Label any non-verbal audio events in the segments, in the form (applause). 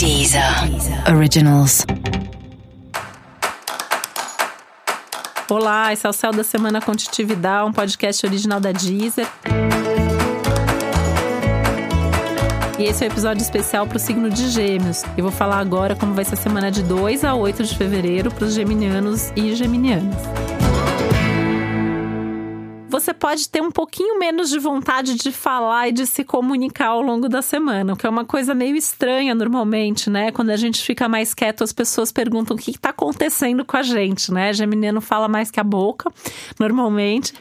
Deezer Originals. Olá, esse é o Céu da Semana Contitividade, um podcast original da Deezer. E esse é o um episódio especial para o signo de Gêmeos. Eu vou falar agora como vai ser a semana de 2 a 8 de fevereiro para os geminianos e geminianas você pode ter um pouquinho menos de vontade de falar e de se comunicar ao longo da semana, o que é uma coisa meio estranha normalmente, né? Quando a gente fica mais quieto, as pessoas perguntam o que está acontecendo com a gente, né? Geminiano fala mais que a boca, normalmente.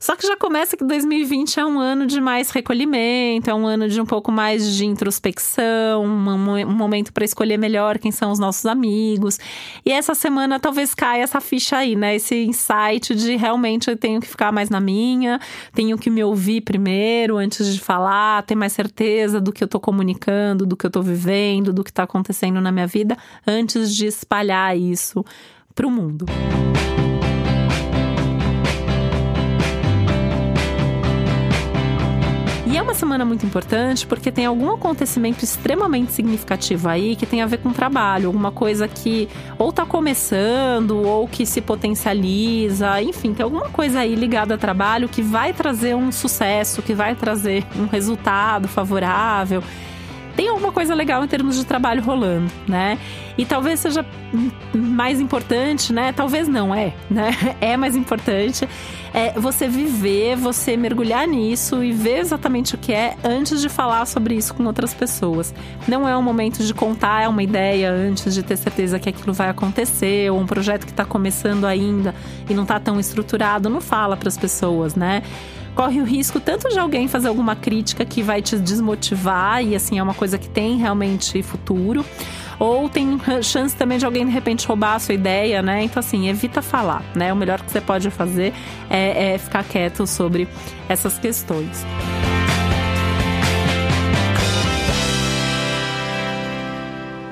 Só que já começa que 2020 é um ano de mais recolhimento, é um ano de um pouco mais de introspecção, um, momento para escolher melhor quem são os nossos amigos. E essa semana talvez caia essa ficha aí, né? Esse insight de realmente eu tenho que ficar mais na minha, tenho que me ouvir primeiro antes de falar, ter mais certeza do que eu tô comunicando, do que eu tô vivendo, do que tá acontecendo na minha vida, antes de espalhar isso para o mundo. E é uma semana muito importante porque tem algum acontecimento extremamente significativo aí que tem a ver com trabalho, alguma coisa que ou tá começando ou que se potencializa, enfim, tem alguma coisa aí ligada a trabalho que vai trazer um sucesso, que vai trazer um resultado favorável tem alguma coisa legal em termos de trabalho rolando, né? E talvez seja mais importante, né? Talvez não é, né? (laughs) É mais importante é você viver, você mergulhar nisso e ver exatamente o que é antes de falar sobre isso com outras pessoas. Não é um momento de contar uma ideia antes de ter certeza que aquilo vai acontecer, ou um projeto que está começando ainda e não está tão estruturado, não fala para as pessoas, né? Corre o risco tanto de alguém fazer alguma crítica que vai te desmotivar e assim é uma coisa que tem realmente futuro, ou tem chance também de alguém de repente roubar a sua ideia, né? Então assim, evita falar, né? O melhor que você pode fazer é, é ficar quieto sobre essas questões.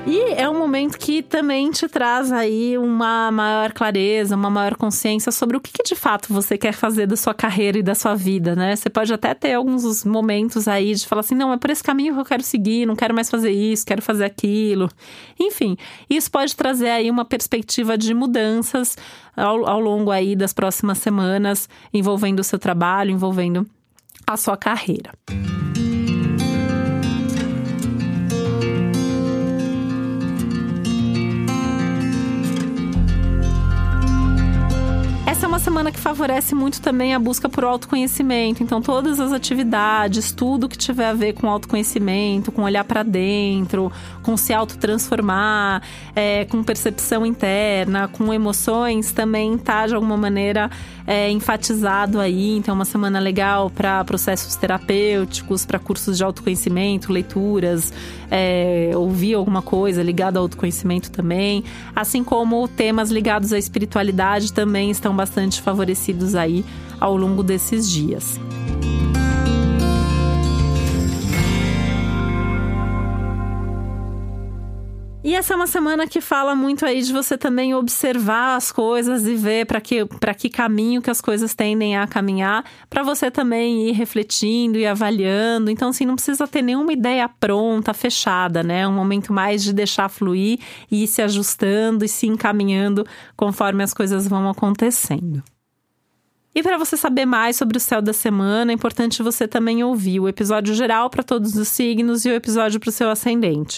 E é um momento que também te traz aí uma maior clareza, uma maior consciência sobre o que, que, de fato você quer fazer da sua carreira e da sua vida, né? Você pode até ter alguns momentos aí de falar assim: não, é por esse caminho que eu quero seguir, não quero mais fazer isso, quero fazer aquilo. Enfim, isso pode trazer aí uma perspectiva de mudanças ao, ao longo aí das próximas semanas, envolvendo o seu trabalho, envolvendo a sua carreira. Uma semana que favorece muito também a busca por autoconhecimento. Então, todas as atividades, tudo que tiver a ver com autoconhecimento, com olhar para dentro, com se autotransformar, é, com percepção interna, com emoções, também tá de alguma maneira é, enfatizado aí. Então, é uma semana legal para processos terapêuticos, para cursos de autoconhecimento, leituras, é, ouvir alguma coisa ligada ao autoconhecimento também. Assim como temas ligados à espiritualidade também estão bastante bastante favorecidos aí ao longo desses dias. E essa é uma semana que fala muito aí de você também observar as coisas e ver para que, que caminho que as coisas tendem a caminhar, para você também ir refletindo e avaliando. Então, assim, não precisa ter nenhuma ideia pronta, fechada, né? É um momento mais de deixar fluir e ir se ajustando e se encaminhando conforme as coisas vão acontecendo. E para você saber mais sobre o céu da semana, é importante você também ouvir o episódio geral para todos os signos e o episódio para o seu ascendente.